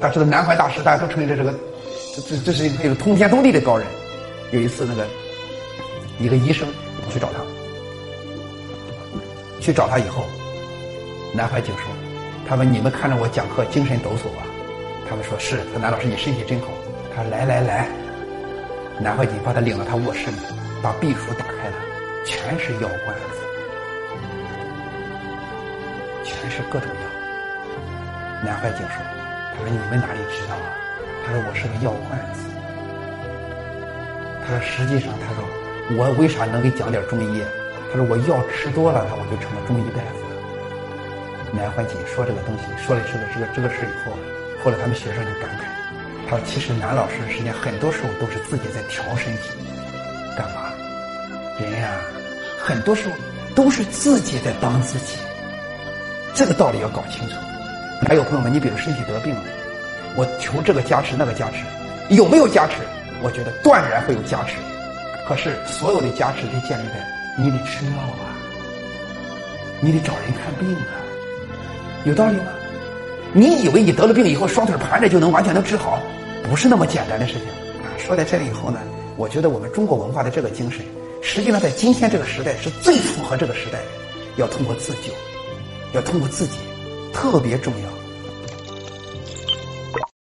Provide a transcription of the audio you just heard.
大家知道南怀大师，大家都承认这是个，这这这是一个通天通地的高人。有一次，那个一个医生去找他，去找他以后，南怀瑾说：“他们你们看着我讲课精神抖擞啊？”他们说是。说南老师你身体真好。他说来来来，南怀瑾把他领到他卧室里，把壁橱打开了，全是药罐子，全是各种药。南怀瑾说。他说：“你们哪里知道啊？”他说：“我是个药罐子。”他说：“实际上，他说我为啥能给讲点中医？他说我药吃多了，我就成了中医大夫了。”南怀瑾说这个东西，说了这个这个这个事以后，后来他们学生就感慨，他说：“其实南老师实际上很多时候都是自己在调身体，干嘛？人呀，很多时候都是自己在帮自己，这个道理要搞清楚。”还有朋友们，你比如身体得病了，我求这个加持那个加持，有没有加持？我觉得断然会有加持。可是所有的加持得建立在你得吃药啊，你得找人看病啊，有道理吗？你以为你得了病以后双腿盘着就能完全能治好？不是那么简单的事情。说在这里以后呢，我觉得我们中国文化的这个精神，实际上在今天这个时代是最符合这个时代的。要通过自救，要通过自己。特别重要。